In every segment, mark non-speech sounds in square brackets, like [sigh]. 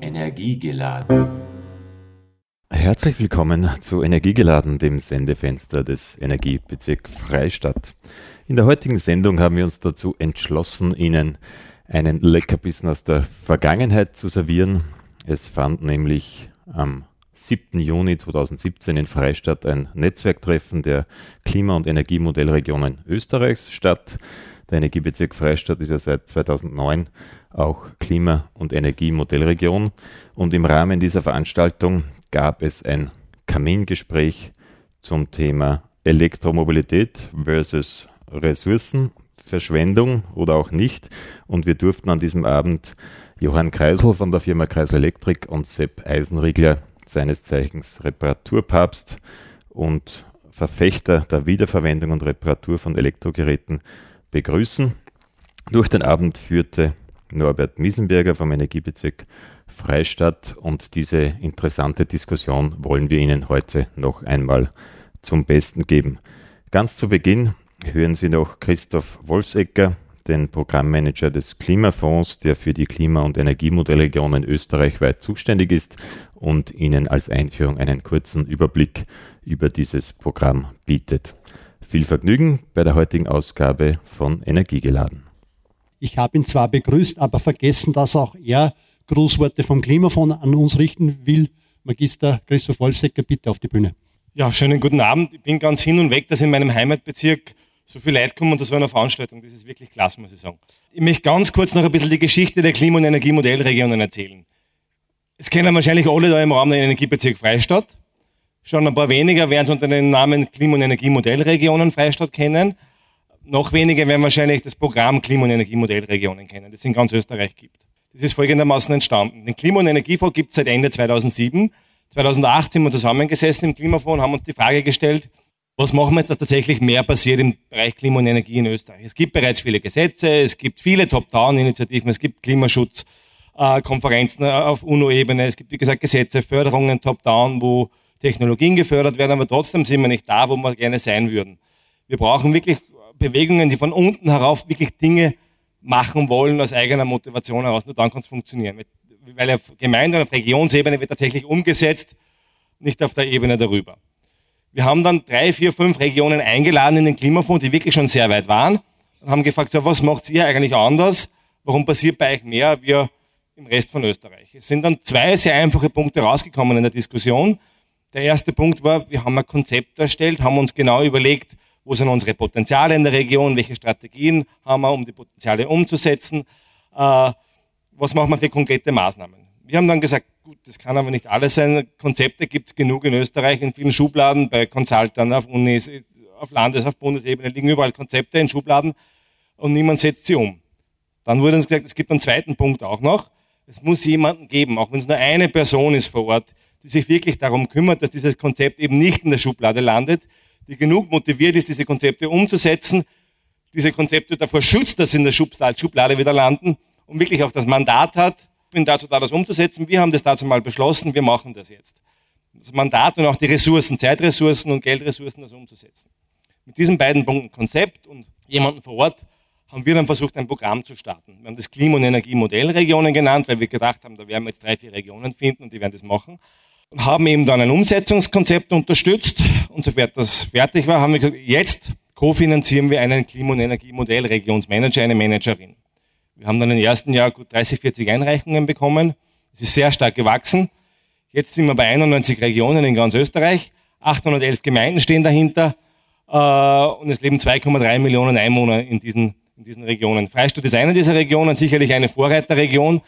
Energiegeladen. Herzlich willkommen zu Energiegeladen, dem Sendefenster des Energiebezirk Freistadt. In der heutigen Sendung haben wir uns dazu entschlossen, Ihnen einen Leckerbissen aus der Vergangenheit zu servieren. Es fand nämlich am 7. Juni 2017 in Freistadt ein Netzwerktreffen der Klima- und Energiemodellregionen Österreichs statt. Der Energiebezirk Freistadt ist ja seit 2009 auch Klima- und Energiemodellregion. Und im Rahmen dieser Veranstaltung gab es ein Kamingespräch zum Thema Elektromobilität versus Ressourcenverschwendung oder auch nicht. Und wir durften an diesem Abend Johann Kreisel von der Firma Kreisel Elektrik und Sepp Eisenriegler seines Zeichens Reparaturpapst und Verfechter der Wiederverwendung und Reparatur von Elektrogeräten begrüßen. Durch den Abend führte Norbert Miesenberger vom Energiebezirk Freistadt und diese interessante Diskussion wollen wir Ihnen heute noch einmal zum Besten geben. Ganz zu Beginn hören Sie noch Christoph Wolfsecker, den Programmmanager des Klimafonds, der für die Klima- und Energiemodellregionen österreichweit zuständig ist und Ihnen als Einführung einen kurzen Überblick über dieses Programm bietet. Viel Vergnügen bei der heutigen Ausgabe von Energiegeladen. Ich habe ihn zwar begrüßt, aber vergessen, dass auch er Grußworte vom Klimafonds an uns richten will. Magister Christoph Wolfsecker, bitte auf die Bühne. Ja, schönen guten Abend. Ich bin ganz hin und weg, dass in meinem Heimatbezirk so viel Leute kommen und das war eine Veranstaltung. Das ist wirklich klasse, muss ich sagen. Ich möchte ganz kurz noch ein bisschen die Geschichte der Klima- und Energiemodellregionen erzählen. Es kennen wahrscheinlich alle da im Raum der Energiebezirk Freistadt. Schon ein paar weniger werden es unter dem Namen Klima- und Energiemodellregionen Freistadt kennen. Noch weniger werden wahrscheinlich das Programm Klima- und Energiemodellregionen kennen, das es in ganz Österreich gibt. Das ist folgendermaßen entstanden. Den Klima- und Energiefonds gibt es seit Ende 2007. 2008 sind wir zusammengesessen im Klimafonds und haben uns die Frage gestellt, was machen wir jetzt, dass tatsächlich mehr passiert im Bereich Klima und Energie in Österreich? Es gibt bereits viele Gesetze, es gibt viele Top-Down-Initiativen, es gibt Klimaschutzkonferenzen auf UNO-Ebene, es gibt, wie gesagt, Gesetze, Förderungen Top-Down, wo Technologien gefördert werden, aber trotzdem sind wir nicht da, wo wir gerne sein würden. Wir brauchen wirklich Bewegungen, die von unten herauf wirklich Dinge machen wollen aus eigener Motivation heraus. Nur dann kann es funktionieren. Weil auf Gemeinde- und auf Regionsebene wird tatsächlich umgesetzt, nicht auf der Ebene darüber. Wir haben dann drei, vier, fünf Regionen eingeladen in den Klimafonds, die wirklich schon sehr weit waren und haben gefragt, so, was macht ihr eigentlich anders? Warum passiert bei euch mehr wie im Rest von Österreich? Es sind dann zwei sehr einfache Punkte rausgekommen in der Diskussion. Der erste Punkt war, wir haben ein Konzept erstellt, haben uns genau überlegt, wo sind unsere Potenziale in der Region, welche Strategien haben wir, um die Potenziale umzusetzen, äh, was machen wir für konkrete Maßnahmen. Wir haben dann gesagt, gut, das kann aber nicht alles sein. Konzepte gibt es genug in Österreich, in vielen Schubladen, bei Consultern, auf Unis, auf Landes-, auf Bundesebene liegen überall Konzepte in Schubladen und niemand setzt sie um. Dann wurde uns gesagt, es gibt einen zweiten Punkt auch noch. Es muss jemanden geben, auch wenn es nur eine Person ist vor Ort, die sich wirklich darum kümmert, dass dieses Konzept eben nicht in der Schublade landet, die genug motiviert ist, diese Konzepte umzusetzen, diese Konzepte davor schützt, dass sie in der Schublade wieder landen und wirklich auch das Mandat hat, bin dazu da, das umzusetzen. Wir haben das dazu mal beschlossen, wir machen das jetzt. Das Mandat und auch die Ressourcen, Zeitressourcen und Geldressourcen, das umzusetzen. Mit diesen beiden Punkten, Konzept und jemanden vor Ort, haben wir dann versucht, ein Programm zu starten. Wir haben das Klima- und Energiemodellregionen genannt, weil wir gedacht haben, da werden wir jetzt drei, vier Regionen finden und die werden das machen und haben eben dann ein Umsetzungskonzept unterstützt. Und sofern das fertig war, haben wir gesagt, jetzt kofinanzieren wir einen Klima- und Energiemodellregionsmanager, eine Managerin. Wir haben dann im ersten Jahr gut 30, 40 Einreichungen bekommen. Es ist sehr stark gewachsen. Jetzt sind wir bei 91 Regionen in ganz Österreich. 811 Gemeinden stehen dahinter. Äh, und es leben 2,3 Millionen Einwohner in diesen, in diesen Regionen. Freistadt ist eine dieser Regionen, sicherlich eine Vorreiterregion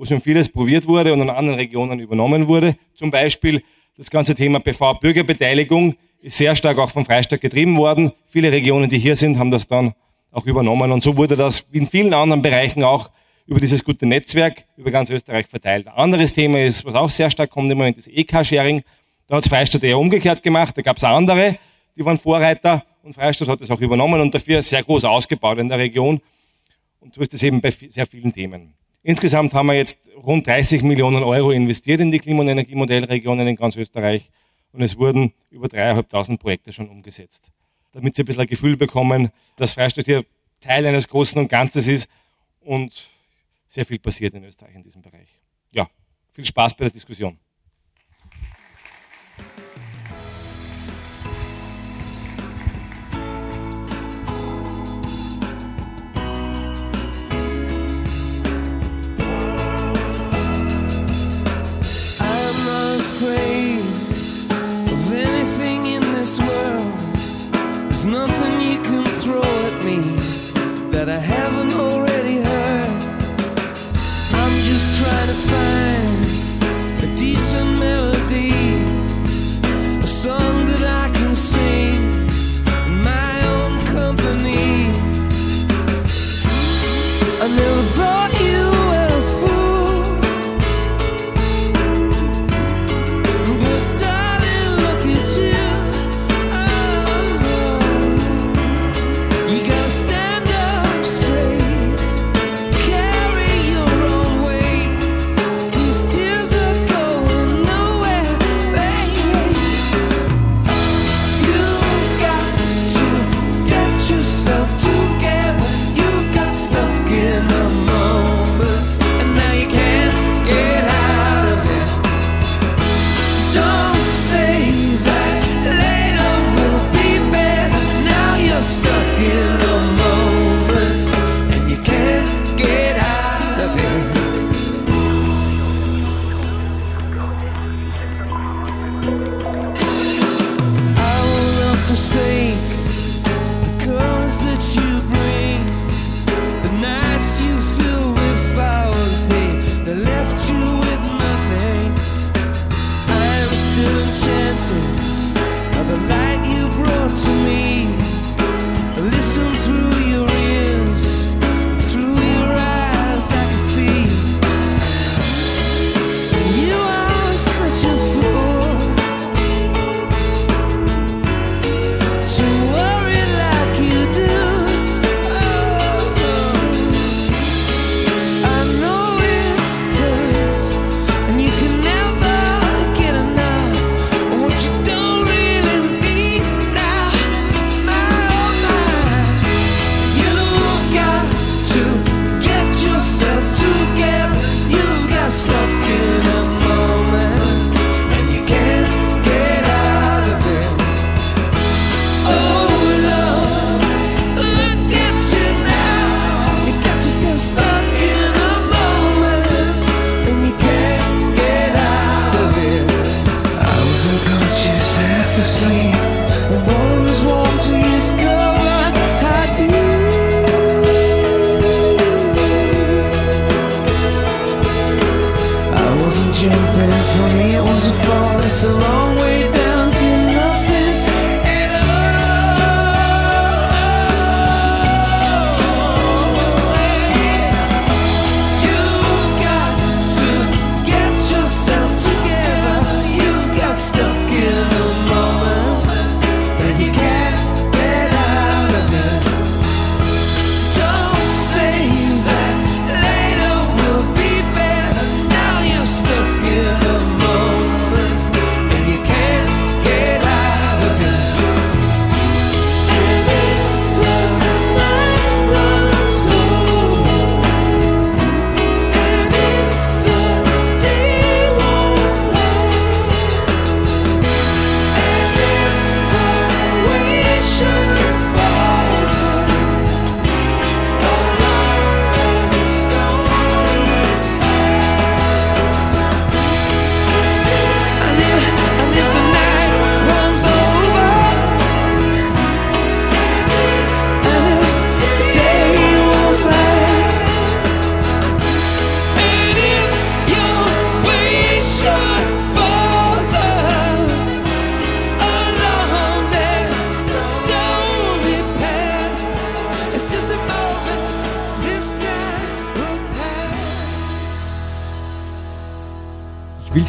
wo schon vieles probiert wurde und in anderen Regionen übernommen wurde. Zum Beispiel das ganze Thema PV-Bürgerbeteiligung ist sehr stark auch vom Freistaat getrieben worden. Viele Regionen, die hier sind, haben das dann auch übernommen. Und so wurde das wie in vielen anderen Bereichen auch über dieses gute Netzwerk über ganz Österreich verteilt. Ein anderes Thema ist, was auch sehr stark kommt im Moment, ist E-Car-Sharing. Da hat Freistaat eher umgekehrt gemacht. Da gab es andere, die waren Vorreiter und Freistaat hat das auch übernommen und dafür sehr groß ausgebaut in der Region. Und so ist es eben bei sehr vielen Themen. Insgesamt haben wir jetzt rund 30 Millionen Euro investiert in die Klima- und Energiemodellregionen in ganz Österreich und es wurden über 3.500 Projekte schon umgesetzt. Damit Sie ein bisschen ein Gefühl bekommen, dass Freistaat hier Teil eines Großen und Ganzes ist und sehr viel passiert in Österreich in diesem Bereich. ja, viel Spaß bei der Diskussion. that I have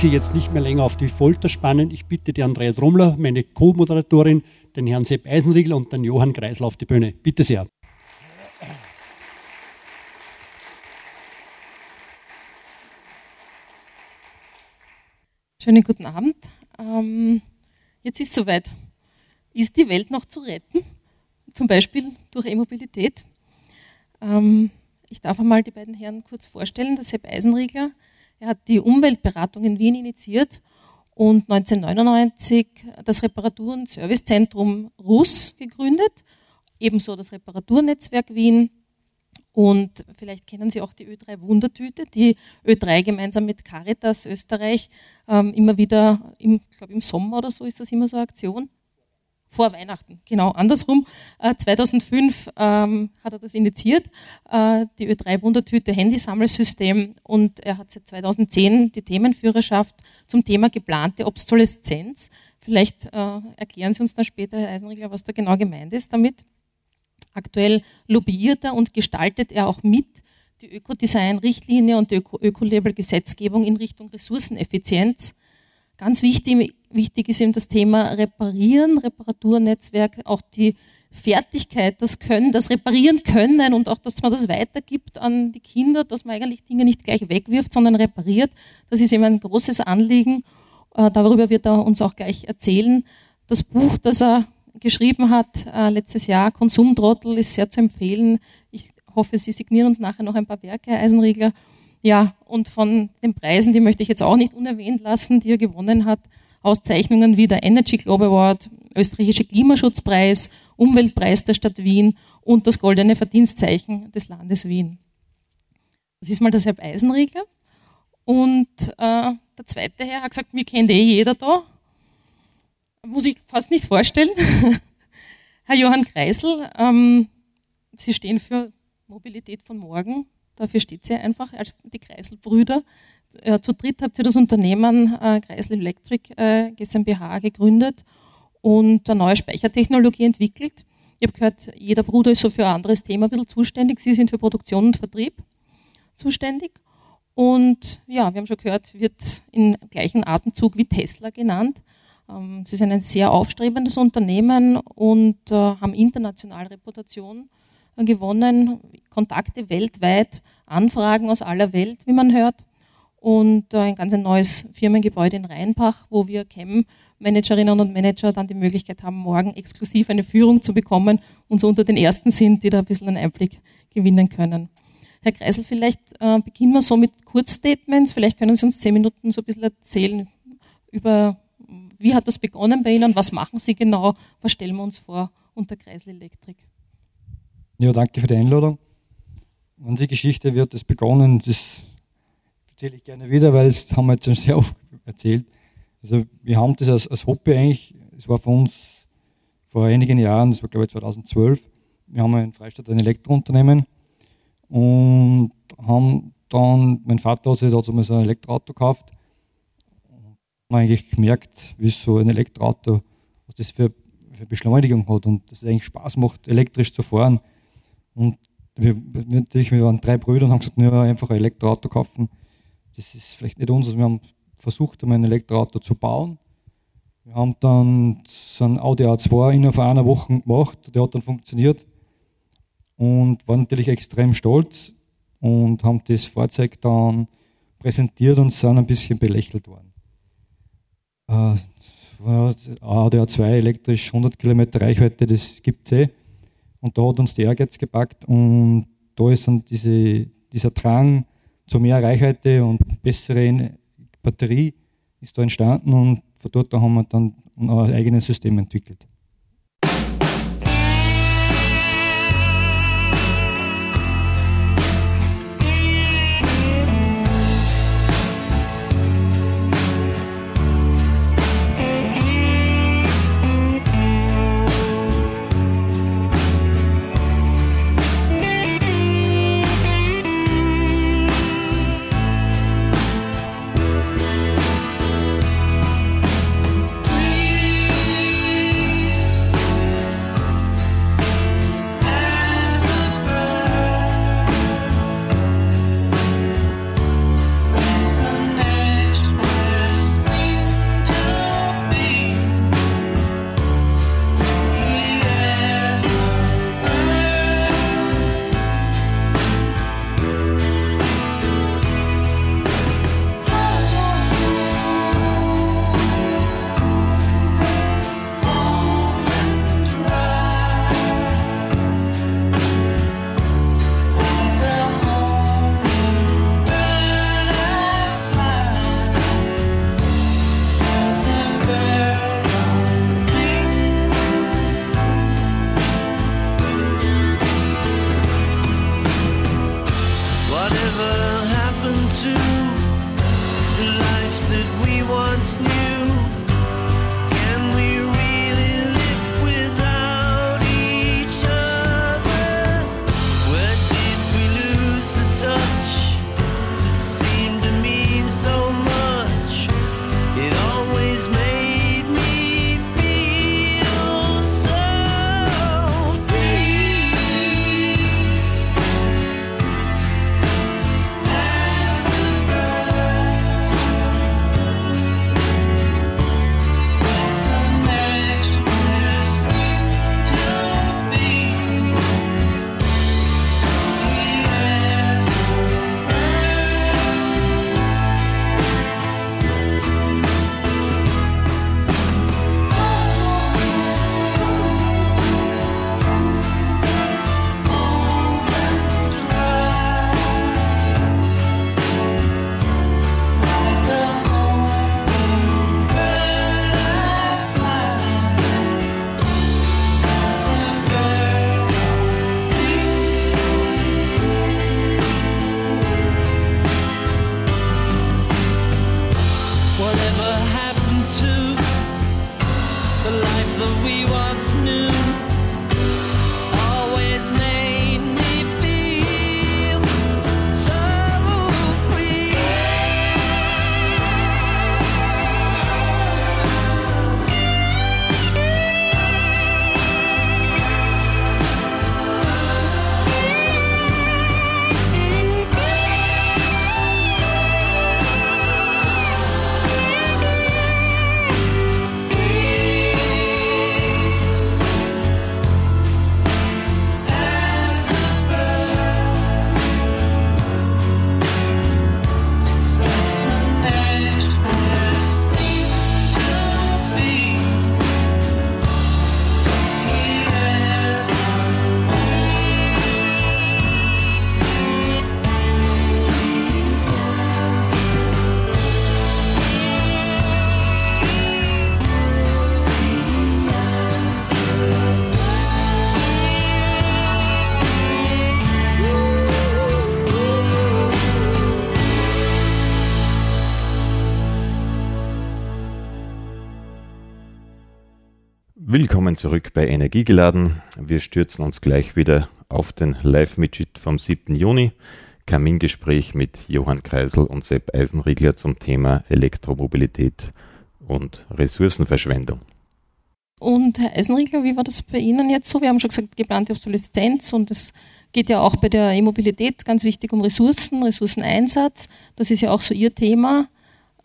Sie jetzt nicht mehr länger auf die Folter spannen. Ich bitte die Andrea Drumler, meine Co-Moderatorin, den Herrn Sepp Eisenriegel und den Johann Kreisel auf die Bühne. Bitte sehr. Schönen guten Abend. Ähm, jetzt ist es soweit. Ist die Welt noch zu retten? Zum Beispiel durch E-Mobilität? Ähm, ich darf einmal die beiden Herren kurz vorstellen. Der Sepp Eisenriegler Er hat die Umweltberatung in Wien initiiert und 1999 das Reparatur- und Servicezentrum RUS gegründet, ebenso das Reparaturnetzwerk Wien. Und vielleicht kennen Sie auch die Ö3 Wundertüte, die Ö3 gemeinsam mit Caritas Österreich ähm, immer wieder, im, ich glaube im Sommer oder so ist das immer so eine Aktion, vor Weihnachten, genau andersrum. Äh, 2005 ähm, hat er das initiiert, äh, die Ö3 Wundertüte Handysammelsystem und er hat seit 2010 die Themenführerschaft zum Thema geplante Obsoleszenz. Vielleicht äh, erklären Sie uns dann später, Herr Eisenriegler, was da genau gemeint ist damit. Aktuell lobbyiert er und gestaltet er auch mit die Ökodesign-Richtlinie und die Öko-Label-Gesetzgebung in Richtung Ressourceneffizienz. Ganz wichtig, wichtig ist eben das Thema Reparieren, Reparaturnetzwerk, auch die Fertigkeit, das Können, das Reparieren können und auch, dass man das weitergibt an die Kinder, dass man eigentlich Dinge nicht gleich wegwirft, sondern repariert. Das ist eben ein großes Anliegen. Äh, darüber wird er uns auch gleich erzählen. Das Buch, das er geschrieben hat äh, letztes Jahr, Konsumtrottel, ist sehr zu empfehlen. Ich hoffe, Sie signieren uns nachher noch ein paar Werke, Eisenriegler. Ja, und von den Preisen, die möchte ich jetzt auch nicht unerwähnt lassen, die er gewonnen hat. Auszeichnungen wie der Energy Globe Award, österreichische Klimaschutzpreis, Umweltpreis der Stadt Wien und das Goldene Verdienstzeichen des Landes Wien. Das ist mal der Sepp Eisenriegler. Und äh, der zweite Herr hat gesagt, mir kennt eh jeder da. Muss ich fast nicht vorstellen. [laughs] Herr Johann Kreisel, ähm, Sie stehen für Mobilität von morgen. Dafür steht sie einfach als die Kreiselbrüder. Äh, zu dritt habt ihr das Unternehmen äh, Kreisel Electric äh, GmbH gegründet und eine neue Speichertechnologie entwickelt. Ich habe gehört, jeder Bruder ist so für ein anderes Thema ein bisschen zuständig. Sie sind für Produktion und Vertrieb zuständig. Und ja, wir haben schon gehört, wird im gleichen Atemzug wie Tesla genannt. Ähm, sie sind ein sehr aufstrebendes Unternehmen und haben internationale Reputation gewonnen, Kontakte weltweit, Anfragen aus aller Welt, wie man hört und äh, ein ganz neues Firmengebäude in Rheinbach, wo wir Chem-Managerinnen und Manager dann die Möglichkeit haben, morgen exklusiv eine Führung zu bekommen und so unter den Ersten sind, die da ein bisschen einen Einblick gewinnen können. Herr Kreisel, vielleicht äh, beginnen wir so mit Kurzstatements. Vielleicht können Sie uns zehn Minuten so ein bisschen erzählen über, wie hat das begonnen bei Ihnen, was machen Sie genau, was stellen wir uns vor unter Kreisel Elektrik? Ja, danke für die Einladung. Und die Geschichte wird es begonnen, das erzähle ich gerne wieder, weil das haben wir jetzt schon sehr oft erzählt. Also wir haben das als, als Hobby eigentlich, es war für uns vor einigen Jahren, das war glaube ich 2012, wir haben in Freistadt ein Elektrounternehmen und haben dann, mein Vater hat sich dazu mal so ein Elektroauto gekauft und haben eigentlich gemerkt, wie so ein Elektroauto, was das für, für Beschleunigung hat und dass es eigentlich Spaß macht, elektrisch zu fahren. Und wir, natürlich, wir waren drei Brüder und haben gesagt, ja, einfach ein Elektroauto kaufen das ist vielleicht nicht uns. Also wir haben versucht, ein Elektroauto zu bauen. Wir haben dann so ein Audi A2 innerhalb einer Woche gemacht, der hat dann funktioniert und waren natürlich extrem stolz und haben das Fahrzeug dann präsentiert und sind ein bisschen belächelt worden. Äh, Audi A2 elektrisch, 100 Kilometer Reichweite, das gibt es eh. Und da hat uns der Ehrgeiz gepackt und da ist dann diese, dieser Drang, zu mehr Reichweite und bessere Batterie ist da entstanden und von dort haben wir dann ein eigenes System entwickelt. Willkommen zurück bei Energiegeladen. Wir stürzen uns gleich wieder auf den Live-Midget vom 7. Juni. Kamingespräch mit Johann Kreisel und Sepp Eisenriegler zum Thema Elektromobilität und Ressourcenverschwendung. Und Herr Eisenriegler, wie war das bei Ihnen jetzt so? Wir haben schon gesagt, geplante Obsoleszenz und es geht ja auch bei der E-Mobilität ganz wichtig um Ressourcen, Ressourceneinsatz. Das ist ja auch so Ihr Thema.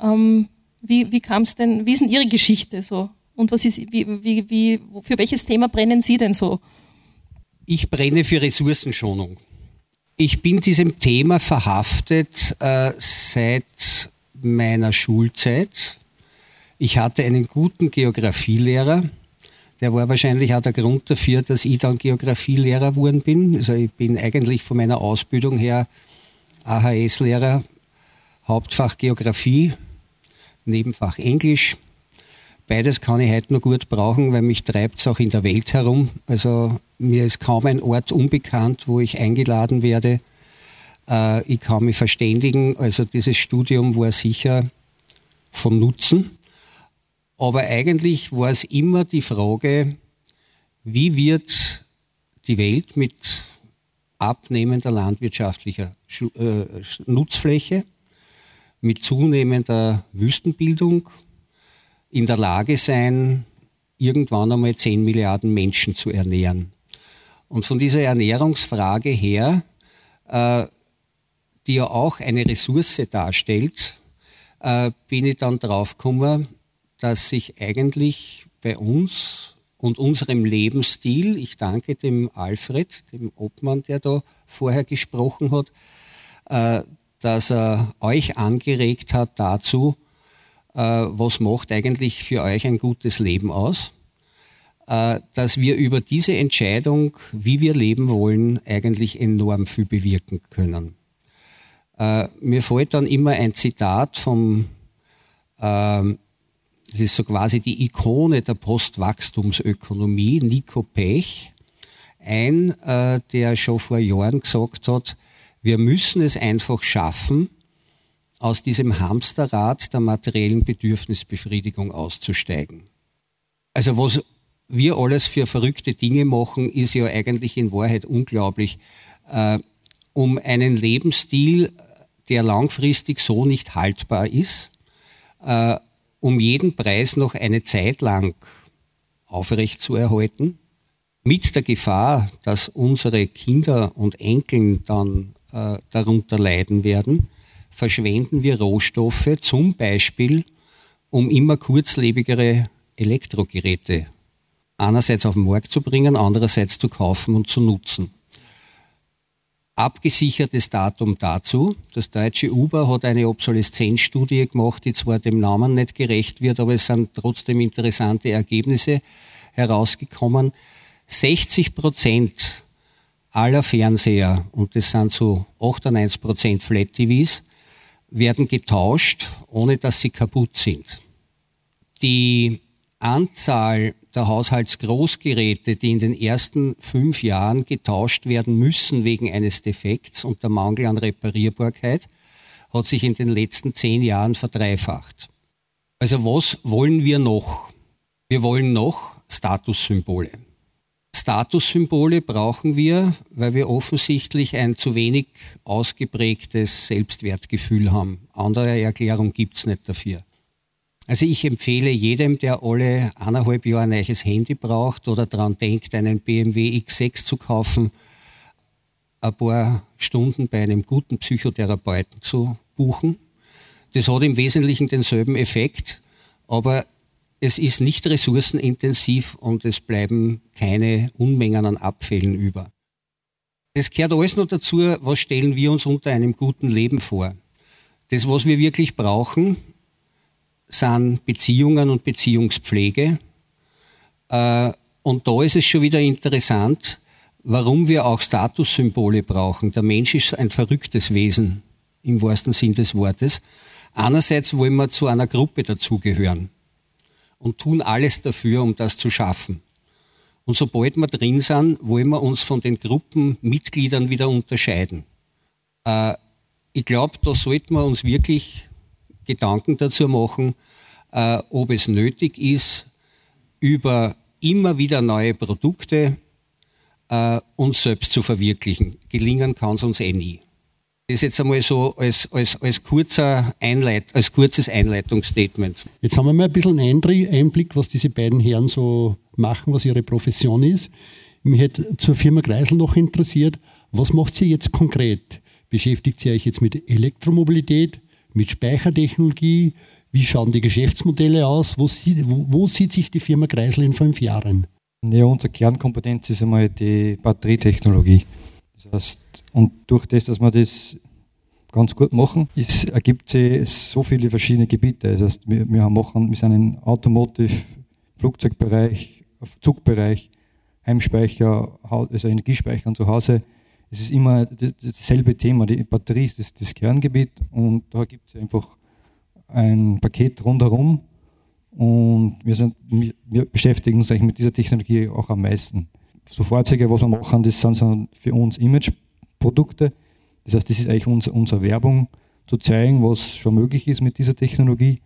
Ähm, wie wie kam es denn, wie ist denn Ihre Geschichte so? Und was ist, wie, wie, wie, für welches Thema brennen Sie denn so? Ich brenne für Ressourcenschonung. Ich bin diesem Thema verhaftet äh, seit meiner Schulzeit. Ich hatte einen guten Geografielehrer. Der war wahrscheinlich auch der Grund dafür, dass ich dann Geografielehrer geworden bin. Also ich bin eigentlich von meiner Ausbildung her AHS-Lehrer, Hauptfach Geografie, Nebenfach Englisch. Beides kann ich heute noch gut brauchen, weil mich treibt es auch in der Welt herum. Also mir ist kaum ein Ort unbekannt, wo ich eingeladen werde. Äh, ich kann mich verständigen. Also dieses Studium war sicher von Nutzen. Aber eigentlich war es immer die Frage, wie wird die Welt mit abnehmender landwirtschaftlicher äh, Nutzfläche, mit zunehmender Wüstenbildung in der Lage sein, irgendwann einmal 10 Milliarden Menschen zu ernähren. Und von dieser Ernährungsfrage her, äh, die ja auch eine Ressource darstellt, äh, bin ich dann draufgekommen, dass sich eigentlich bei uns und unserem Lebensstil, ich danke dem Alfred, dem Obmann, der da vorher gesprochen hat, äh, dass er euch angeregt hat dazu, was macht eigentlich für euch ein gutes Leben aus, äh, dass wir über diese Entscheidung, wie wir leben wollen, eigentlich enorm viel bewirken können. Äh, mir fällt dann immer ein Zitat vom, ähm, das ist so quasi die Ikone der Postwachstumsökonomie, Nico Pech, ein, äh, der schon vor Jahren gesagt hat, wir müssen es einfach schaffen, aus diesem Hamsterrad der materiellen Bedürfnisbefriedigung auszusteigen. Also was wir alles für verrückte Dinge machen, ist ja eigentlich in Wahrheit unglaublich. Äh, um einen Lebensstil, der langfristig so nicht haltbar ist, äh, um jeden Preis noch eine Zeit lang aufrecht zu erhalten, mit der Gefahr, dass unsere Kinder und Enkeln dann äh, darunter leiden werden, verschwenden wir Rohstoffe, zum Beispiel um immer kurzlebigere Elektrogeräte einerseits auf den Markt zu bringen, andererseits zu kaufen und zu nutzen. Abgesichertes Datum dazu. Das deutsche Uber hat eine Obsoleszenzstudie gemacht, die zwar dem Namen nicht gerecht wird, aber es sind trotzdem interessante Ergebnisse herausgekommen. 60 Prozent aller Fernseher, und das sind so 98 Prozent Flat TVs, werden getauscht, ohne dass sie kaputt sind. Die Anzahl der Haushaltsgroßgeräte, die in den ersten fünf Jahren getauscht werden müssen wegen eines Defekts und der Mangel an Reparierbarkeit, hat sich in den letzten zehn Jahren verdreifacht. Also was wollen wir noch? Wir wollen noch Statussymbole. Statussymbole brauchen wir, weil wir offensichtlich ein zu wenig ausgeprägtes Selbstwertgefühl haben. Andere Erklärung gibt's nicht dafür. Also ich empfehle jedem, der alle eineinhalb Jahre ein neues Handy braucht oder daran denkt, einen BMW X6 zu kaufen, ein paar Stunden bei einem guten Psychotherapeuten zu buchen. Das hat im Wesentlichen denselben Effekt, aber es ist nicht ressourcenintensiv und es bleiben keine Unmengen an Abfällen über. Es gehört alles noch dazu, was stellen wir uns unter einem guten Leben vor. Das, was wir wirklich brauchen, sind Beziehungen und Beziehungspflege. Äh, und da ist es schon wieder interessant, warum wir auch Statussymbole brauchen. Der Mensch ist ein verrücktes Wesen im wahrsten Sinn des Wortes. Einerseits wollen wir zu einer Gruppe dazugehören und tun alles dafür, um das zu schaffen. Und sobald wir drin sind, wollen wir uns von den Gruppenmitgliedern wieder unterscheiden. Äh, ich glaube, da sollten wir uns wirklich Gedanken dazu machen, äh, ob es nötig ist, über immer wieder neue Produkte äh, uns selbst zu verwirklichen. Gelingen kann es uns eh nie. Das ist jetzt einmal so als, als, als, kurzer Einleit, als kurzes Einleitungsstatement. Jetzt haben wir mal ein bisschen einen Einblick, was diese beiden Herren so machen, was ihre Profession ist. Mich hätte zur Firma Kreisel noch interessiert, was macht sie jetzt konkret? Beschäftigt sie euch jetzt mit Elektromobilität, mit Speichertechnologie? Wie schauen die Geschäftsmodelle aus? Wo, sieht, wo, wo sieht sich die Firma Kreisel in fünf Jahren? Ja, unsere Kernkompetenz ist einmal die Batterietechnologie. Das heißt, und durch das, dass wir das ganz gut machen, ist, ergibt sich so viele verschiedene Gebiete. Das heißt, wir, wir, machen, wir sind im Automotive, Flugzeugbereich, Zugbereich, Heimspeicher, also Energiespeichern zu Hause. Es ist immer dasselbe Thema. Die Batterie ist das, das Kerngebiet und da gibt es einfach ein Paket rundherum und wir, sind, wir beschäftigen uns eigentlich mit dieser Technologie auch am meisten. So Fahrzeuge, was wir machen, das sind so für uns Imageprodukte. Das heißt, das ist eigentlich unser, unsere Werbung, zu zeigen, was schon möglich ist mit dieser Technologie.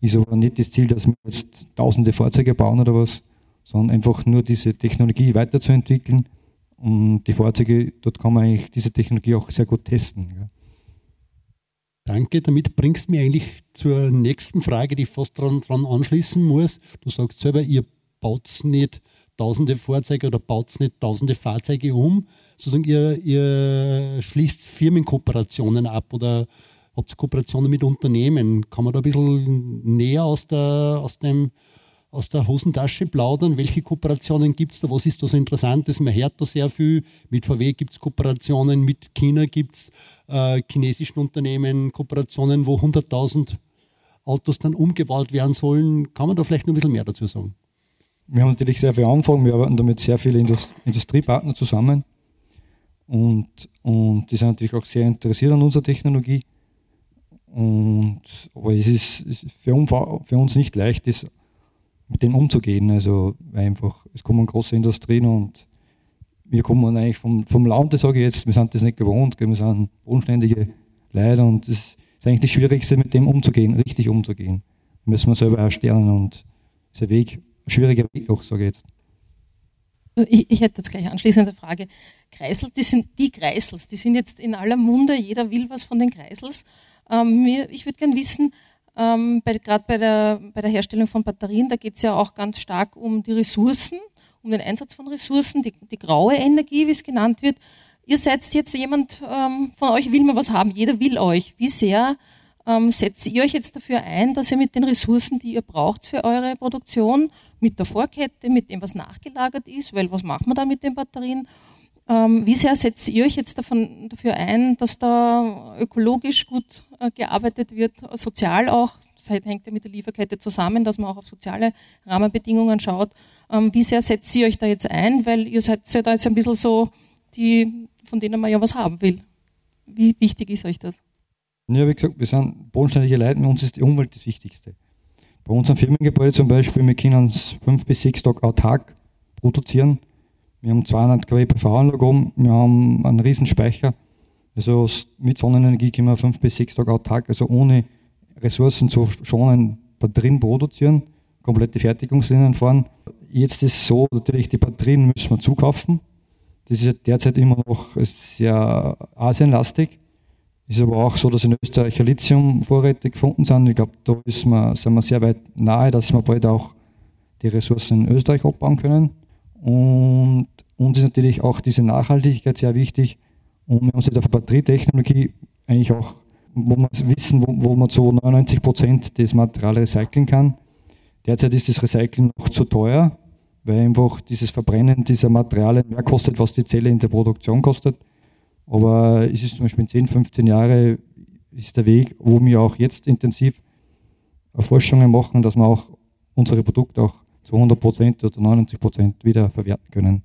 Ist aber nicht das Ziel, dass wir jetzt tausende Fahrzeuge bauen oder was, sondern einfach nur diese Technologie weiterzuentwickeln. Und die Fahrzeuge, dort kann man eigentlich diese Technologie auch sehr gut testen. Ja. Danke, damit bringst du mich eigentlich zur nächsten Frage, die ich fast dran, dran anschließen muss. Du sagst selber, ihr baut nicht tausende Fahrzeuge oder baut nicht tausende Fahrzeuge um, sozusagen ihr, ihr schließt Firmenkooperationen ab oder habt Kooperationen mit Unternehmen. Kann man da ein bisschen näher aus, der, aus, dem, aus der Hosentasche plaudern? Welche Kooperationen gibt es da? Was ist da so Interessantes? Man hört da sehr viel. Mit VW gibt es Kooperationen, mit China gibt es äh, chinesischen Unternehmen Kooperationen, wo 100.000 Autos dann umgebaut werden sollen. Kann man da vielleicht noch ein bisschen mehr dazu sagen? Wir haben natürlich sehr viel Anfang, wir arbeiten damit sehr viele Indust Industriepartner zusammen und, und die sind natürlich auch sehr interessiert an unserer Technologie. Und, aber es ist, ist für, uns, für, uns nicht leicht, das, mit dem umzugehen. Also einfach, es kommen große Industrien und wir kommen eigentlich vom, vom Land, sage ich jetzt, wir sind das nicht gewohnt, wir sind bodenständige Leute und das, ist eigentlich das Schwierigste, mit dem umzugehen, richtig umzugehen. Müssen wir selber ersternen und ist ein Weg, schwieriger Weg auch, ich jetzt. Ich, ich hätte jetzt gleich anschließende Frage. Kreisels, die sind die Kreisels, die sind jetzt in aller Munde, jeder will was von den Kreisels. Ähm, ich würde gerne wissen, ähm, gerade bei der, bei der Herstellung von Batterien, da geht es ja auch ganz stark um die Ressourcen, um den Einsatz von Ressourcen, die, die graue Energie, wie es genannt wird. Ihr seid jetzt jemand ähm, von euch will mal was haben, jeder will euch. Wie sehr ähm, setzt ihr euch jetzt dafür ein, dass ihr mit den Ressourcen, die ihr braucht für eure Produktion, mit der Vorkette, mit dem, was nachgelagert ist, weil was macht man da mit den Batterien? Ähm, wie sehr setzt ihr euch jetzt davon, dafür ein, dass da ökologisch gut äh, gearbeitet wird, sozial auch? Das hängt ja mit der Lieferkette zusammen, dass man auch auf soziale Rahmenbedingungen schaut. Ähm, wie sehr setzt ihr euch da jetzt ein? Weil ihr seid ja da jetzt ein bisschen so die, von denen man ja was haben will. Wie wichtig ist euch das? Ja, wie gesagt, wir sind bodenständige Leute, uns ist die Umwelt das Wichtigste. Bei unserem Firmengebäude zum Beispiel, wir können fünf bis sechs Tage autark produzieren. Wir haben 200 kW PV-Anlage oben, wir haben einen riesen Speicher. Also mit Sonnenenergie können wir fünf bis sechs Tage autark, also ohne Ressourcen zu schonen, Batterien produzieren, komplette Fertigungslinien fahren. Jetzt ist es so, natürlich die Batterien müssen wir zukaufen. Das ist derzeit immer noch sehr asienlastig. Ist aber auch so, dass in Österreich Lithiumvorräte gefunden sind. Ich glaube, da man, sind wir sehr weit nahe, dass wir bald auch die Ressourcen in Österreich abbauen können. Und uns ist natürlich auch diese Nachhaltigkeit sehr wichtig. Und wir haben jetzt auf Batterietechnologie eigentlich auch, wo wir wissen, wo, wo man zu 99 Prozent das Material recyceln kann. Derzeit ist das Recyceln noch zu teuer, weil einfach dieses Verbrennen dieser Materialien mehr kostet, was die Zelle in der Produktion kostet. Aber es ist zum Beispiel in 10, 15 Jahre ist der Weg, wo wir auch jetzt intensiv Forschungen machen, dass wir auch unsere Produkte auch zu 100 Prozent oder 99 Prozent wieder verwerten können.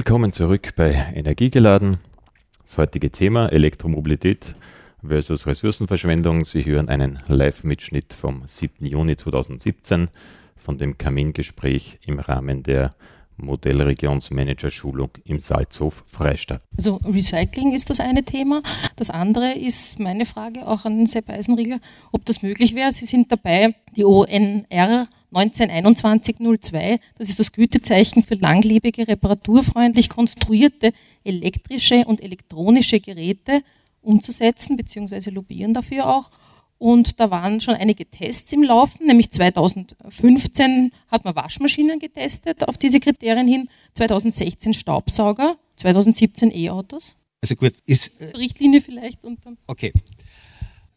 Willkommen zurück bei Energiegeladen. Das heutige Thema Elektromobilität versus Ressourcenverschwendung. Sie hören einen Live-Mitschnitt vom 7. Juni 2017 von dem Kamingespräch im Rahmen der Modellregionsmanager-Schulung im Salzhof Freistadt. Also Recycling ist das eine Thema. Das andere ist meine Frage auch an Sepp Eisenrieger, ob das möglich wäre. Sie sind dabei, die ONR 192102, das ist das Gütezeichen für langlebige, reparaturfreundlich konstruierte elektrische und elektronische Geräte umzusetzen, beziehungsweise lobbyieren dafür auch. Und da waren schon einige Tests im Laufen, nämlich 2015 hat man Waschmaschinen getestet auf diese Kriterien hin, 2016 Staubsauger, 2017 E-Autos. Also gut, ist, äh, Richtlinie vielleicht. Und dann okay.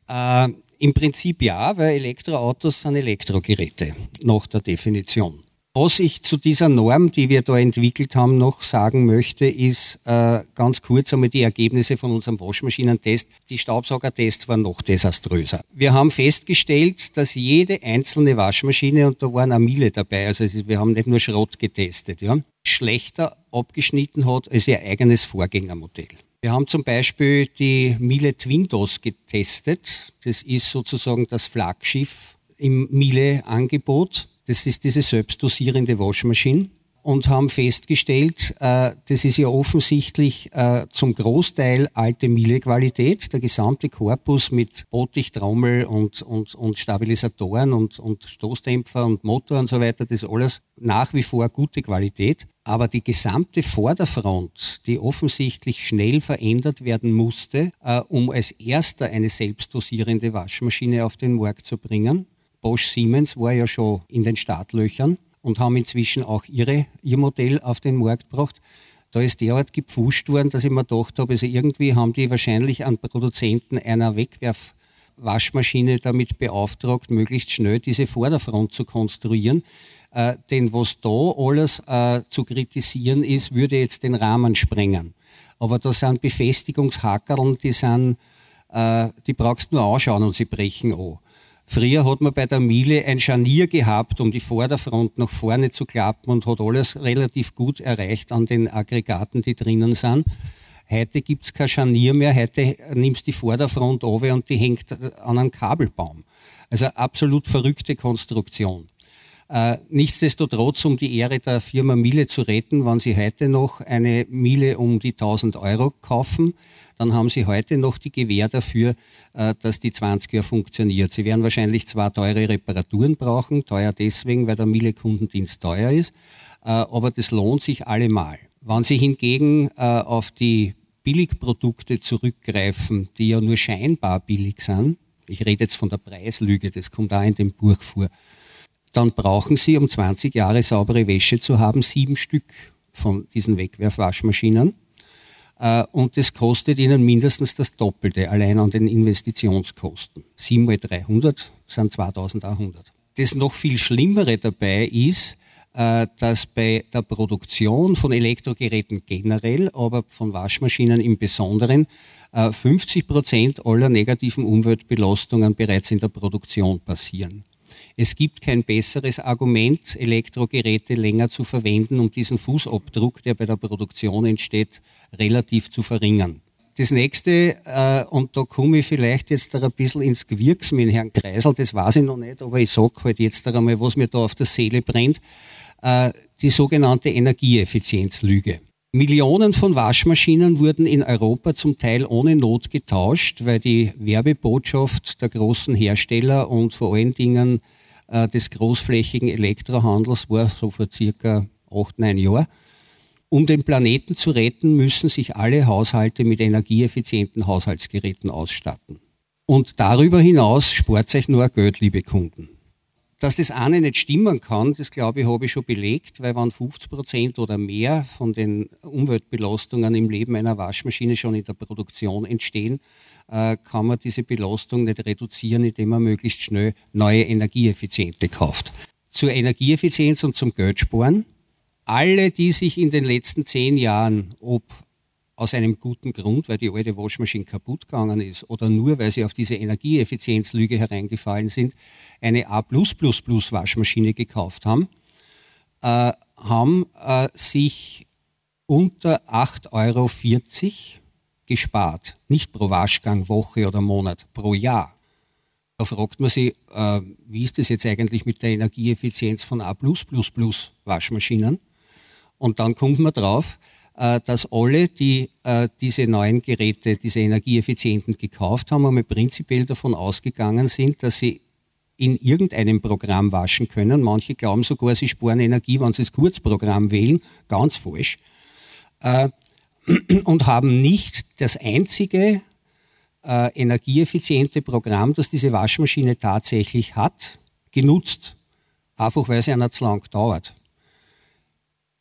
Äh, Im Prinzip ja, weil Elektroautos sind Elektrogeräte, nach der Definition. Was ich zu dieser Norm, die wir da entwickelt haben, noch sagen möchte, ist äh, ganz kurz einmal die Ergebnisse von unserem Waschmaschinentest. Die Staubsaugertests waren noch desaströser. Wir haben festgestellt, dass jede einzelne Waschmaschine, und da waren auch Miele dabei, also ist- wir haben nicht nur Schrott getestet, ja, schlechter abgeschnitten hat als ihr eigenes Vorgängermodell. Wir haben zum Beispiel die Miele Twindos getestet. Das ist sozusagen das Flaggschiff im Miele-Angebot. Das ist diese selbstdosierende Waschmaschine und haben festgestellt, äh, das ist ja offensichtlich äh, zum Großteil alte Miele-Qualität. Der gesamte Korpus mit Bottich-Trommel und, und, und Stabilisatoren und, und Stoßdämpfer und Motor und so weiter, das ist alles nach wie vor gute Qualität. Aber die gesamte Vorderfront, die offensichtlich schnell verändert werden musste, äh, um als erster eine selbstdosierende Waschmaschine auf den Markt zu bringen, Bosch Siemens war ja schon in den Startlöchern und haben inzwischen auch ihre, ihr Modell auf den Markt gebracht. Da ist derart gepfuscht worden, dass ich mir gedacht habe, also irgendwie haben die wahrscheinlich an Produzenten einer Wegwerfwaschmaschine damit beauftragt, möglichst schnell diese Vorderfront zu konstruieren. Äh, denn was da alles äh, zu kritisieren ist, würde jetzt den Rahmen sprengen. Aber da sind Befestigungshackerln, die sind, äh, die brauchst nur anschauen und sie brechen an. Früher hat man bei der Miele ein Scharnier gehabt, um die Vorderfront nach vorne zu klappen und hat alles relativ gut erreicht an den Aggregaten, die drinnen sind. Heute gibt's kein Scharnier mehr, heute nimmst die Vorderfront over und die hängt an einem Kabelbaum. Also absolut verrückte Konstruktion. Äh, nichtsdestotrotz, um die Ehre der Firma Miele zu retten, wenn Sie heute noch eine Miele um die 1000 Euro kaufen, dann haben Sie heute noch die Gewähr dafür, äh, dass die 20 Jahre funktioniert. Sie werden wahrscheinlich zwar teure Reparaturen brauchen, teuer deswegen, weil der Miele-Kundendienst teuer ist, äh, aber das lohnt sich allemal. Wenn Sie hingegen äh, auf die Billigprodukte zurückgreifen, die ja nur scheinbar billig sind, ich rede jetzt von der Preislüge, das kommt auch in dem Buch vor, dann brauchen Sie, um 20 Jahre saubere Wäsche zu haben, sieben Stück von diesen Wegwerfwaschmaschinen. Äh, Und das kostet Ihnen mindestens das Doppelte, allein an den Investitionskosten. 7 mal 300 sind 2100. Das noch viel Schlimmere dabei ist, äh, dass bei der Produktion von Elektrogeräten generell, aber von Waschmaschinen im Besonderen, äh, 50 Prozent aller negativen Umweltbelastungen bereits in der Produktion passieren. Es gibt kein besseres Argument, Elektrogeräte länger zu verwenden, um diesen Fußabdruck, der bei der Produktion entsteht, relativ zu verringern. Das nächste, äh, und da komme ich vielleicht jetzt da ein bisschen ins Gewirks mit Herrn Kreisel, das weiß ich noch nicht, aber ich sage halt jetzt da einmal, was mir da auf der Seele brennt, äh, die sogenannte Energieeffizienzlüge. Millionen von Waschmaschinen wurden in Europa zum Teil ohne Not getauscht, weil die Werbebotschaft der großen Hersteller und vor allen Dingen äh, des großflächigen Elektrohandels war so vor circa acht, neun Jahren. Um den Planeten zu retten, müssen sich alle Haushalte mit energieeffizienten Haushaltsgeräten ausstatten. Und darüber hinaus spart euch nur Geld, liebe Kunden. Dass das eine nicht stimmen kann, das glaube ich, habe ich schon belegt, weil wenn 50 Prozent oder mehr von den Umweltbelastungen im Leben einer Waschmaschine schon in der Produktion entstehen, äh, kann man diese Belastung nicht reduzieren, indem man möglichst schnell neue Energieeffiziente kauft. Zur Energieeffizienz und zum Geldsparen. Alle, die sich in den letzten zehn Jahren, ob aus einem guten Grund, weil die alte Waschmaschine kaputt gegangen ist oder nur, weil sie auf diese Energieeffizienzlüge hereingefallen sind, eine A Waschmaschine gekauft haben, äh, haben äh, sich unter 8,40 Euro gespart. Nicht pro Waschgang, Woche oder Monat, pro Jahr. Da fragt man sich, äh, wie ist das jetzt eigentlich mit der Energieeffizienz von A Waschmaschinen? Und dann kommt man drauf, äh, dass alle, die äh, diese neuen Geräte, diese energieeffizienten gekauft haben, einmal prinzipiell davon ausgegangen sind, dass sie in irgendeinem Programm waschen können. Manche glauben sogar, sie sparen Energie, wenn sie das Kurzprogramm wählen. Ganz falsch. [clears throat] Und haben nicht das einzige äh, energieeffiziente Programm, das diese Waschmaschine tatsächlich hat, genutzt. Einfach weil es einer zu lang dauert.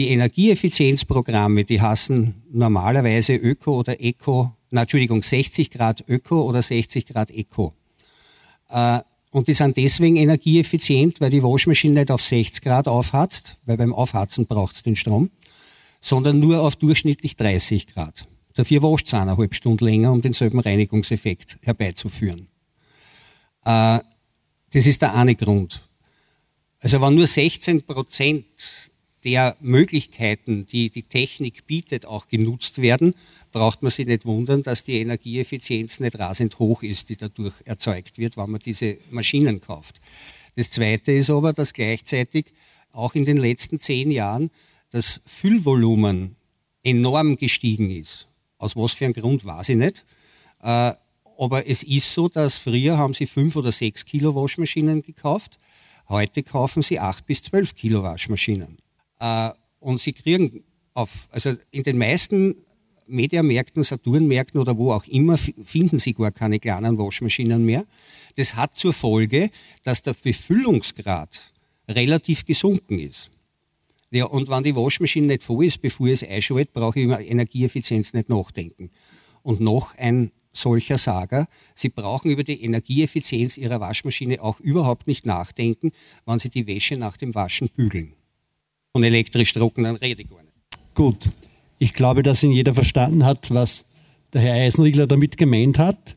Die Energieeffizienzprogramme, die heißen normalerweise Öko oder Eco, na, Entschuldigung, 60 Grad Öko oder 60 Grad Eco. Äh, und die sind deswegen energieeffizient, weil die Waschmaschine nicht auf 60 Grad aufheizt, weil beim Aufheizen braucht es den Strom, sondern nur auf durchschnittlich 30 Grad. Dafür wascht es eineinhalb Stunden länger, um denselben Reinigungseffekt herbeizuführen. Äh, das ist der eine Grund. Also wenn nur 16 Prozent der Möglichkeiten, die die Technik bietet, auch genutzt werden, braucht man sich nicht wundern, dass die Energieeffizienz nicht rasend hoch ist, die dadurch erzeugt wird, wenn man diese Maschinen kauft. Das Zweite ist aber, dass gleichzeitig auch in den letzten zehn Jahren das Füllvolumen enorm gestiegen ist. Aus was für einem Grund, weiß ich nicht. Äh, aber es ist so, dass früher haben sie fünf oder sechs Kilo Waschmaschinen gekauft. Heute kaufen sie acht bis zwölf Kilo Waschmaschinen. Äh, und sie kriegen auf, also in den meisten Mediamärkten, Saturnmärkten oder wo auch immer finden sie gar keine kleinen Waschmaschinen mehr. Das hat zur Folge, dass der Befüllungsgrad relativ gesunken ist. Ja, und wenn die Waschmaschine nicht voll ist, bevor ich es einschalte, brauche ich über Energieeffizienz nicht nachdenken. Und noch ein solcher Sager, Sie brauchen über die Energieeffizienz Ihrer Waschmaschine auch überhaupt nicht nachdenken, wann Sie die Wäsche nach dem Waschen bügeln. Von elektrisch trockenen rede ich gar nicht. Gut. Ich glaube, dass ihn jeder verstanden hat, was der Herr Eisenriegler damit gemeint hat.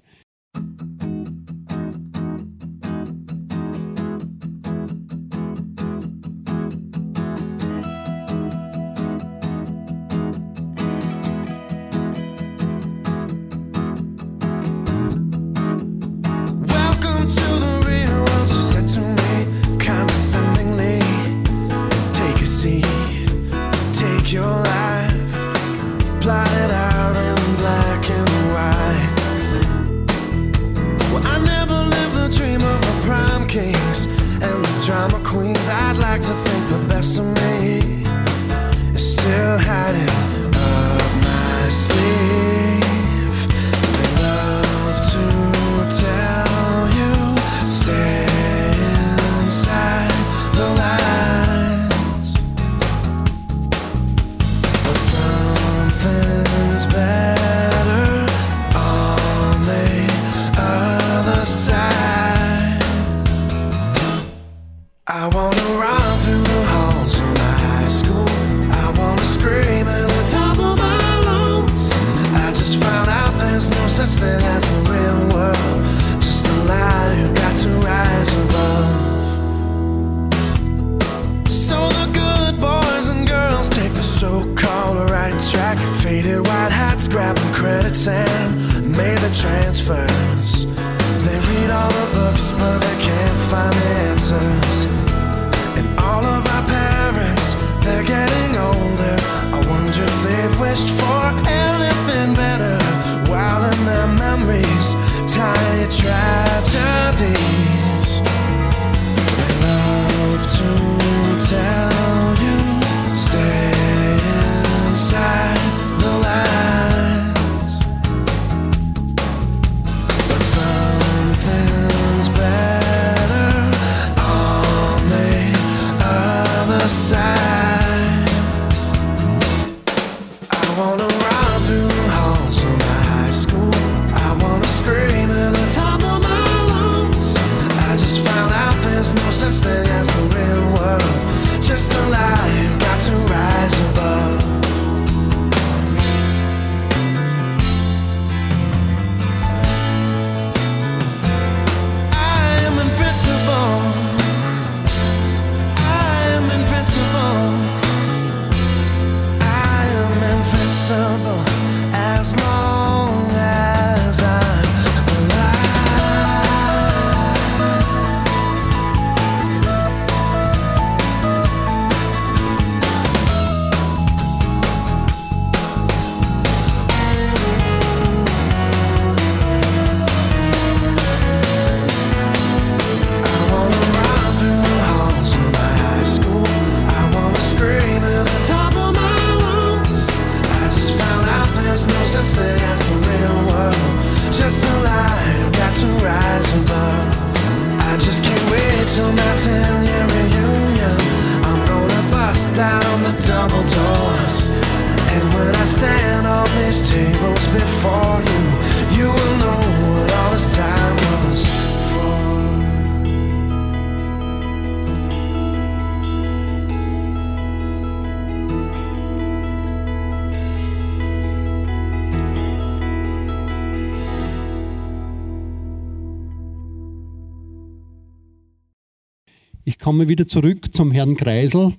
Ich komme wieder zurück zum Herrn Kreisel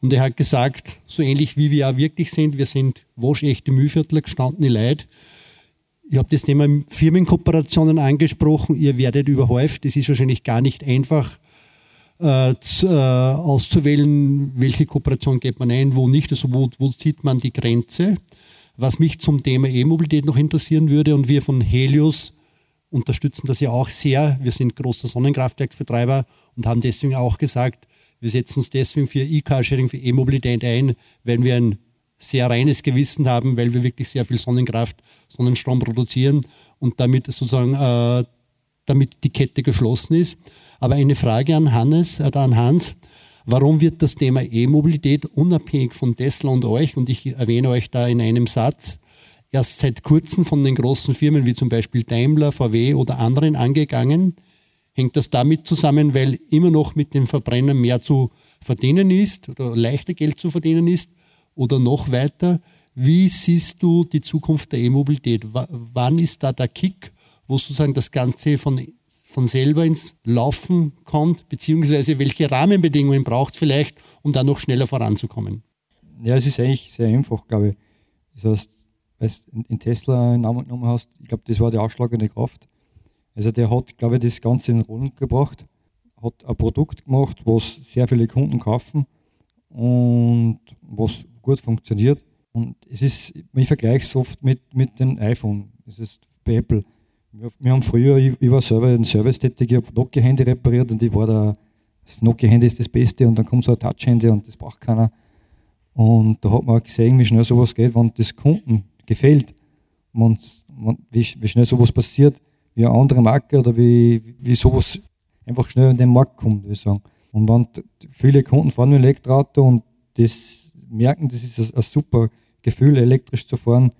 und er hat gesagt, so ähnlich wie wir auch wirklich sind, wir sind waschechte Mühviertler, gestandene Leute. Ich habe das Thema Firmenkooperationen angesprochen. Ihr werdet überhäuft. Es ist wahrscheinlich gar nicht einfach äh, zu, äh, auszuwählen, welche Kooperation geht man ein, wo nicht. Also wo, wo zieht man die Grenze? Was mich zum Thema E-Mobilität noch interessieren würde und wir von Helios unterstützen das ja auch sehr. Wir sind großer Sonnenkraftwerksbetreiber und haben deswegen auch gesagt, wir setzen uns deswegen für E-Carsharing, für E-Mobilität ein, weil wir ein sehr reines Gewissen haben, weil wir wirklich sehr viel Sonnenkraft, Sonnenstrom produzieren und damit sozusagen, äh, damit die Kette geschlossen ist. Aber eine Frage an Hannes, äh, an Hans. Warum wird das Thema E-Mobilität unabhängig von Tesla und euch, und ich erwähne euch da in einem Satz, erst seit kurzem von den großen Firmen wie zum Beispiel Daimler, VW oder anderen angegangen. Hängt das damit zusammen, weil immer noch mit den Verbrennern mehr zu verdienen ist oder leichter Geld zu verdienen ist? Oder noch weiter, wie siehst du die Zukunft der E-Mobilität? wann ist da der Kick, wo sozusagen das Ganze von, von selber ins Laufen kommt? Beziehungsweise welche Rahmenbedingungen braucht es vielleicht, um da noch schneller voranzukommen? Ja, es ist eigentlich sehr einfach, glaube ich. Das heißt, weil du in Tesla einen Namen genommen hast, ich glaube, das war die ausschlagende Kraft. Also der hat, glaube ich, das Ganze in Rollen gebracht, hat ein Produkt gemacht, was sehr viele Kunden kaufen und was gut funktioniert. Und es ist, ich vergleiche es oft mit, mit dem iPhone. Es ist bei Apple. Wir, wir haben früher, ich, ich, war selber ein Service tätig, ich habe Nokia-Handy repariert und ich war da, das Nokia-Handy ist das Beste und dann kommt so ein Touch-Handy und das braucht keiner. Und da hat man gesehen, wie schnell sowas geht, wenn das Kunden gefällt, man, man, wie, wie, schnell sowas passiert, wie eine andere Marke oder wie, wie sowas einfach schnell in den Markt kommt, würde ich sagen. Und wenn viele Kunden fahren mit Elektroauto und das merken, das ist ein, super Gefühl, elektrisch zu fahren.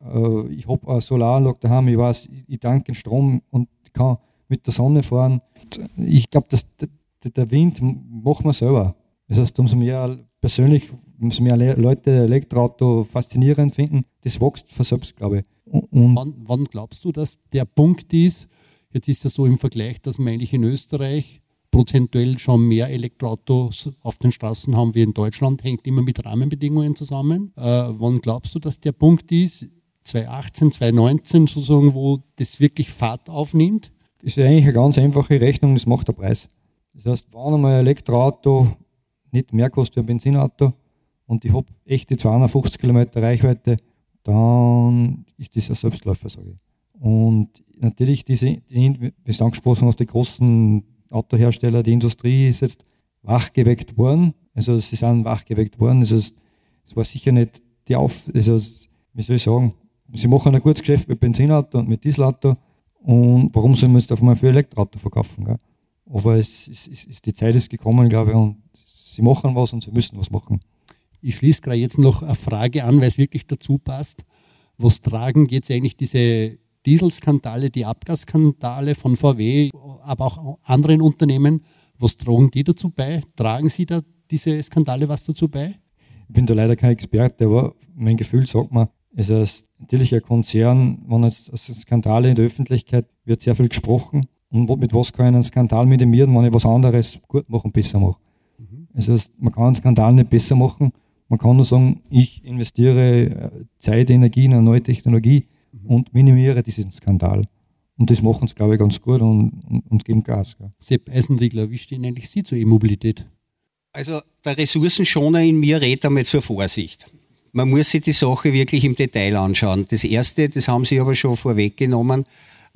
Äh, ich habe eine Solaranlage daheim, ich weiß, ich danke den Strom und kann mit der Sonne fahren. Ich glaube, der Wind macht man selber. Das heißt, umso mehr persönlich umso mehr Leute Elektroauto faszinierend finden, das wächst von selbst, glaube ich. Und wann, wann, glaubst du, dass der Punkt ist, jetzt ist das so im Vergleich, dass wir eigentlich in Österreich prozentuell schon mehr Elektroautos auf den Straßen haben wie in Deutschland, hängt immer mit Rahmenbedingungen zusammen. Äh, wann glaubst du, dass der Punkt ist, 2018, 2019 sozusagen, wo das wirklich Fahrt aufnimmt? Das ist eigentlich eine ganz einfache Rechnung, das macht der Preis. Das heißt, wenn einmal ein Elektroauto nicht mehr kostet wie ein Benzinauto, und ich habe echt die 250 Kilometer Reichweite, dann ist das ein Selbstläufer, sage ich. Und natürlich, diese, die, wie du angesprochen hast, die großen Autohersteller, die Industrie ist jetzt wachgeweckt worden. Also sie sind wachgeweckt worden. Also es, es war sicher nicht die Auf... Also, wie soll ich sagen, sie machen ein gutes Geschäft mit Benzinauto und mit Dieselauto. Und warum sollen wir jetzt auf einmal für Elektroauto verkaufen? Gell? Aber es, es, es, die Zeit ist gekommen, glaube ich, und sie machen was und sie müssen was machen. Ich schließe gerade jetzt noch eine Frage an, weil es wirklich dazu passt. Was tragen jetzt eigentlich diese Dieselskandale, die Abgasskandale von VW, aber auch anderen Unternehmen, was tragen die dazu bei? Tragen Sie da diese Skandale was dazu bei? Ich bin da leider kein Experte, aber mein Gefühl sagt mir, es ist natürlich ein Konzern, wenn jetzt Skandale in der Öffentlichkeit wird sehr viel gesprochen. Und mit was kann ich einen Skandal minimieren, wenn ich was anderes gut machen, besser mache? Mhm. Also man kann einen Skandal nicht besser machen, man kann nur sagen, ich investiere äh, Zeit, Energie in eine neue Technologie und minimiere diesen Skandal. Und das machen sie, glaube ich, ganz gut und, und, und geben Gas. Gell. Sepp Eisenriegler, wie stehen eigentlich Sie zur E-Mobilität? Also der Ressourcenschoner in mir rät einmal zur Vorsicht. Man muss sich die Sache wirklich im Detail anschauen. Das Erste, das haben Sie aber schon vorweggenommen,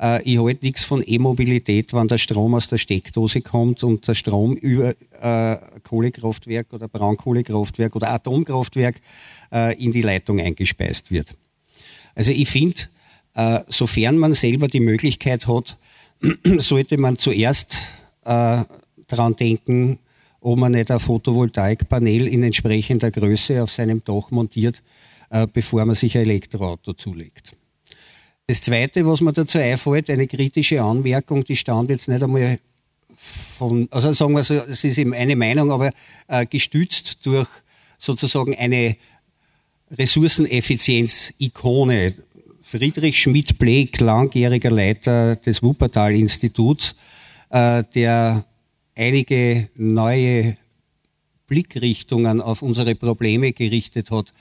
äh, ich halte nichts von E-Mobilität, wenn der Strom aus der Steckdose kommt und der Strom über äh, Kohlekraftwerk oder Braunkohlekraftwerk oder Atomkraftwerk äh, in die Leitung eingespeist wird. Also ich finde, äh, sofern man selber die Möglichkeit hat, [clears throat] sollte man zuerst äh, daran denken, ob man nicht ein Photovoltaikpanel in entsprechender Größe auf seinem Dach montiert, äh, bevor man sich ein Elektroauto zulegt. Das Zweite, was mir dazu einfällt, eine kritische Anmerkung, die stammt jetzt nicht einmal von, also sagen wir so, es ist eben eine Meinung, aber äh, gestützt durch sozusagen eine Ressourceneffizienz-Ikone. Friedrich Schmidt-Bleek, langjähriger Leiter des Wuppertal-Instituts, äh, der einige neue Blickrichtungen auf unsere Probleme gerichtet hat.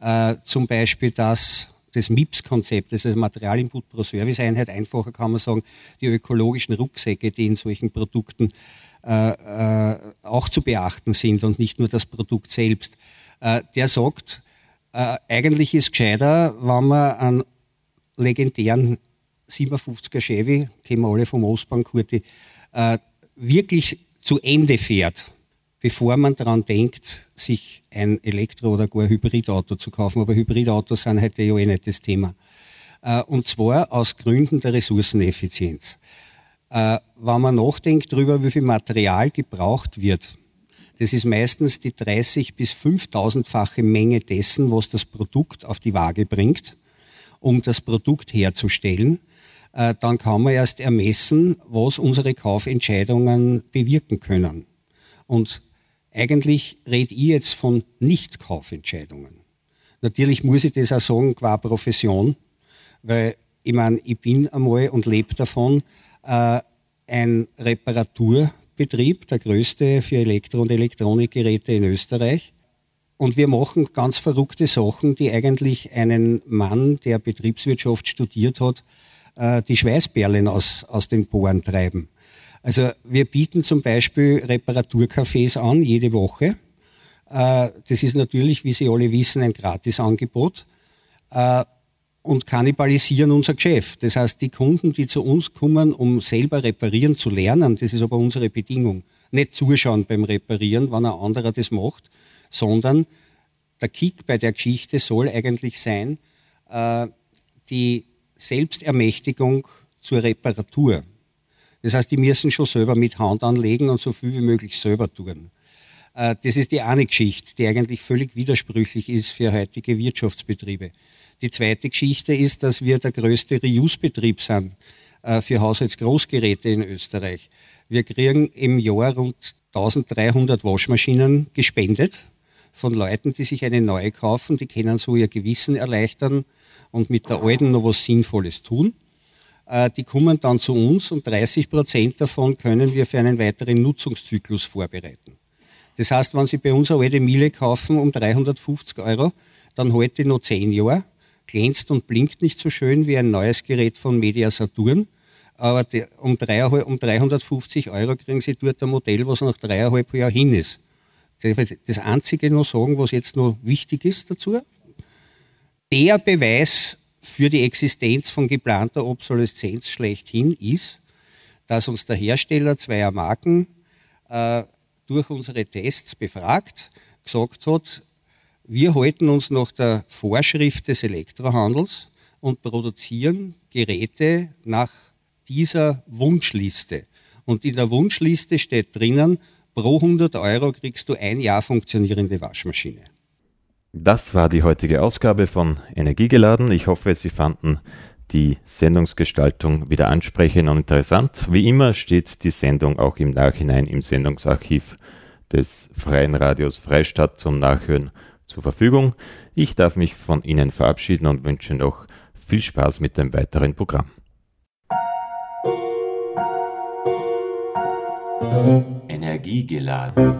Äh, zum Beispiel das des MIPS-Konzept, das ist Materialinput pro Serviceeinheit, einfacher kann man sagen, die ökologischen Rucksäcke, die in solchen Produkten äh, äh, auch zu beachten sind und nicht nur das Produkt selbst. Äh, der sagt, äh, eigentlich ist gescheiter, wenn man einen legendären 57er Chevy, kennen wir alle vom Ostbahn, Kurti, äh, wirklich zu Ende fährt bevor man daran denkt, sich ein Elektro- oder gar Hybridauto zu kaufen. Aber Hybridautos sind heute ja eh nicht das Thema. Äh, und zwar aus Gründen der Ressourceneffizienz. Äh, wenn man nachdenkt darüber, wie viel Material gebraucht wird, das ist meistens die 30 bis 5000-fache Menge dessen, was das Produkt auf die Waage bringt, um das Produkt herzustellen. Äh, dann kann man erst ermessen, was unsere Kaufentscheidungen bewirken können. Und eigentlich rede ich jetzt von Nicht-Kaufentscheidungen. Natürlich muss ich das auch sagen qua Profession, weil ich meine, ich bin einmal und lebe davon, äh, ein Reparaturbetrieb, der größte für Elektro- und Elektronikgeräte in Österreich. Und wir machen ganz verrückte Sachen, die eigentlich einen Mann, der Betriebswirtschaft studiert hat, äh, die Schweißperlen aus, aus den Poren treiben. Also wir bieten zum Beispiel Reparaturcafés an, jede Woche. Äh, das ist natürlich, wie Sie alle wissen, ein Gratisangebot äh, und kannibalisieren unser Geschäft. Das heißt, die Kunden, die zu uns kommen, um selber reparieren zu lernen, das ist aber unsere Bedingung, nicht zuschauen beim Reparieren, wenn ein anderer das macht, sondern der Kick bei der Geschichte soll eigentlich sein, äh, die Selbstermächtigung zur Reparatur. Das heißt, die müssen schon selber mit Hand anlegen und so viel wie möglich selber tun. Äh, das ist die eine Geschichte, die eigentlich völlig widersprüchlich ist für heutige Wirtschaftsbetriebe. Die zweite Geschichte ist, dass wir der größte Reuse-Betrieb sind äh, für Haushaltsgroßgeräte in Österreich. Wir kriegen im Jahr rund 1300 Waschmaschinen gespendet von Leuten, die sich eine neue kaufen. Die können so ihr Gewissen erleichtern und mit der alten noch was Sinnvolles tun. Äh, die kommen dann zu uns und 30 Prozent davon können wir für einen weiteren Nutzungszyklus vorbereiten. Das heißt, wenn Sie bei uns eine alte Miele kaufen um 350 Euro, dann die noch 10 Jahre, glänzt und blinkt nicht so schön wie ein neues Gerät von Media Saturn, aber um, 350 Euro kriegen Sie dort ein Modell, was nach dreieinhalb Jahren hin ist. Das Einzige noch sagen, was jetzt noch wichtig ist dazu, der Beweis für die Existenz von geplanter Obsoleszenz schlechthin ist, dass uns der Hersteller zweier Marken äh, durch unsere Tests befragt, gesagt hat, wir halten uns nach der Vorschrift des Elektrohandels und produzieren Geräte nach dieser Wunschliste. Und in der Wunschliste steht drinnen, pro 100 Euro kriegst du ein Jahr funktionierende Waschmaschine. Das war die heutige Ausgabe von Energiegeladen. Ich hoffe, Sie fanden die Sendungsgestaltung wieder ansprechend und interessant. Wie immer steht die Sendung auch im Nachhinein im Sendungsarchiv des Freien Radios Freistadt zum Nachhören zur Verfügung. Ich darf mich von Ihnen verabschieden und wünsche noch viel Spaß mit dem weiteren Programm. Energiegeladen.